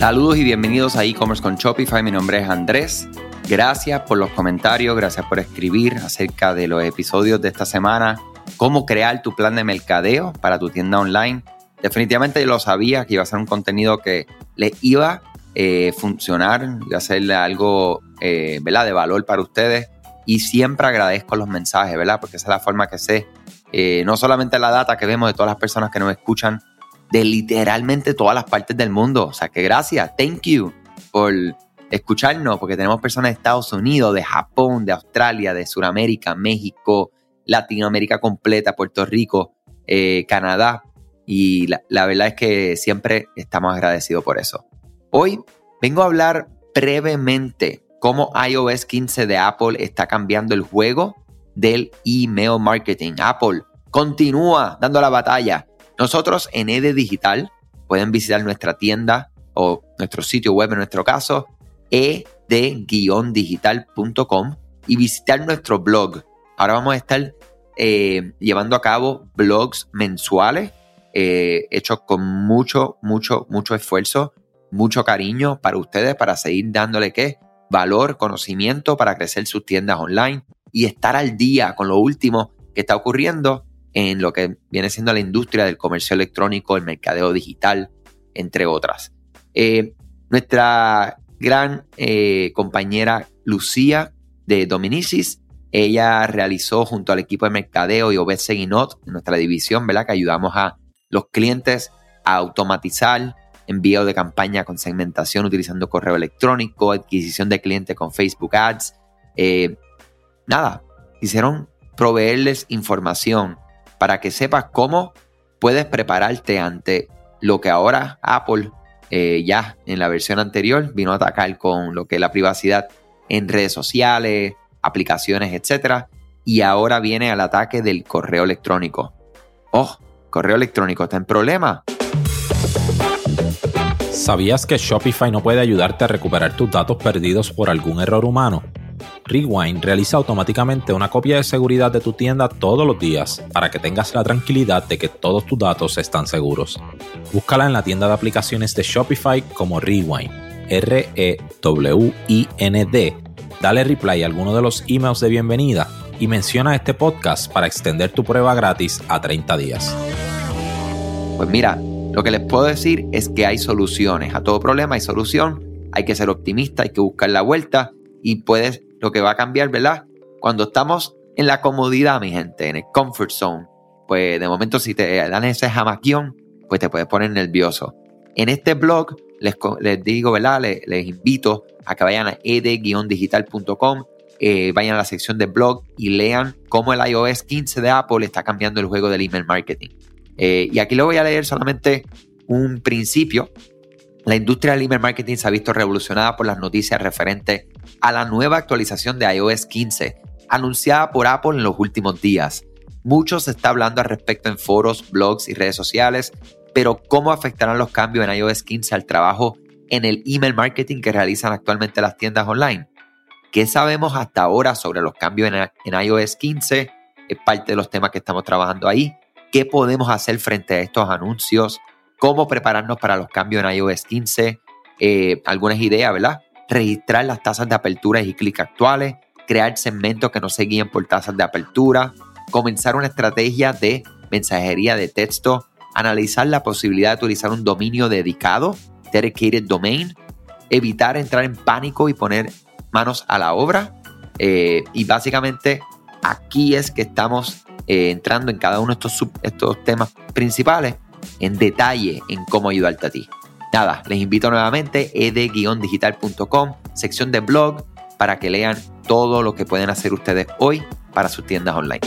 Saludos y bienvenidos a e-commerce con Shopify. Mi nombre es Andrés. Gracias por los comentarios, gracias por escribir acerca de los episodios de esta semana, cómo crear tu plan de mercadeo para tu tienda online. Definitivamente yo lo sabía que iba a ser un contenido que les iba a eh, funcionar, iba a ser algo eh, ¿verdad? de valor para ustedes. Y siempre agradezco los mensajes, ¿verdad? Porque esa es la forma que sé, eh, no solamente la data que vemos de todas las personas que nos escuchan, de literalmente todas las partes del mundo. O sea que gracias, thank you por escucharnos, porque tenemos personas de Estados Unidos, de Japón, de Australia, de Sudamérica, México, Latinoamérica completa, Puerto Rico, eh, Canadá. Y la, la verdad es que siempre estamos agradecidos por eso. Hoy vengo a hablar brevemente cómo iOS 15 de Apple está cambiando el juego del email marketing. Apple continúa dando la batalla nosotros en ED Digital pueden visitar nuestra tienda o nuestro sitio web en nuestro caso, ed-digital.com y visitar nuestro blog. Ahora vamos a estar eh, llevando a cabo blogs mensuales eh, hechos con mucho, mucho, mucho esfuerzo, mucho cariño para ustedes, para seguir dándole qué valor, conocimiento para crecer sus tiendas online y estar al día con lo último que está ocurriendo en lo que viene siendo la industria del comercio electrónico, el mercadeo digital, entre otras. Eh, nuestra gran eh, compañera Lucía de Dominicis, ella realizó junto al equipo de mercadeo y Obed Seguinot, en nuestra división, ¿verdad? Que ayudamos a los clientes a automatizar envío de campaña con segmentación utilizando correo electrónico, adquisición de clientes con Facebook Ads. Eh, nada, hicieron proveerles información para que sepas cómo puedes prepararte ante lo que ahora Apple eh, ya en la versión anterior vino a atacar con lo que es la privacidad en redes sociales, aplicaciones, etc. Y ahora viene al ataque del correo electrónico. Oh, correo electrónico está en problema. ¿Sabías que Shopify no puede ayudarte a recuperar tus datos perdidos por algún error humano? Rewind realiza automáticamente una copia de seguridad de tu tienda todos los días para que tengas la tranquilidad de que todos tus datos están seguros. Búscala en la tienda de aplicaciones de Shopify como Rewind, R-E-W-I-N-D. Dale reply a alguno de los emails de bienvenida y menciona este podcast para extender tu prueba gratis a 30 días. Pues mira, lo que les puedo decir es que hay soluciones. A todo problema hay solución. Hay que ser optimista, hay que buscar la vuelta y puedes lo que va a cambiar, ¿verdad? Cuando estamos en la comodidad, mi gente, en el comfort zone, pues de momento si te dan ese jamaquión, pues te puedes poner nervioso. En este blog les, digo, ¿verdad? Les, invito a que vayan a ed-digital.com, eh, vayan a la sección de blog y lean cómo el iOS 15 de Apple está cambiando el juego del email marketing. Eh, y aquí lo voy a leer solamente un principio la industria del email marketing se ha visto revolucionada por las noticias referentes a la nueva actualización de iOS 15, anunciada por Apple en los últimos días. Mucho se está hablando al respecto en foros, blogs y redes sociales, pero ¿cómo afectarán los cambios en iOS 15 al trabajo en el email marketing que realizan actualmente las tiendas online? ¿Qué sabemos hasta ahora sobre los cambios en, iOS 15? Es parte de los temas que estamos trabajando ahí. ¿Qué podemos hacer frente a estos anuncios? Cómo prepararnos para los cambios en iOS 15, eh, algunas ideas, ¿verdad? Registrar las tasas de apertura y clic actuales, crear segmentos que no se guíen por tasas de apertura, comenzar una estrategia de mensajería de texto, analizar la posibilidad de utilizar un dominio dedicado, dedicated domain, evitar entrar en pánico y poner manos a la obra. Eh, y básicamente aquí es que estamos eh, entrando en cada uno de estos, estos temas principales en detalle en cómo ayudarte a ti. Nada, les invito nuevamente ed-digital.com, sección de blog, para que lean todo lo que pueden hacer ustedes hoy para sus tiendas online.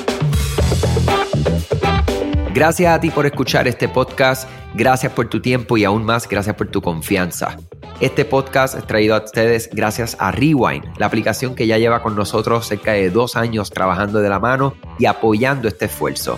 Gracias a ti por escuchar este podcast, gracias por tu tiempo y aún más gracias por tu confianza. Este podcast es traído a ustedes gracias a Rewind, la aplicación que ya lleva con nosotros cerca de dos años trabajando de la mano y apoyando este esfuerzo.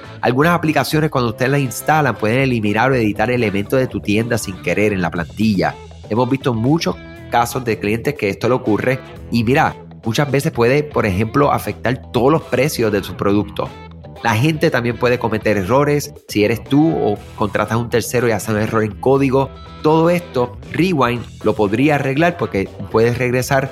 Algunas aplicaciones cuando ustedes las instalan pueden eliminar o editar elementos de tu tienda sin querer en la plantilla. Hemos visto muchos casos de clientes que esto le ocurre y mira, muchas veces puede, por ejemplo, afectar todos los precios de su producto. La gente también puede cometer errores si eres tú o contratas a un tercero y hace un error en código. Todo esto, Rewind lo podría arreglar porque puedes regresar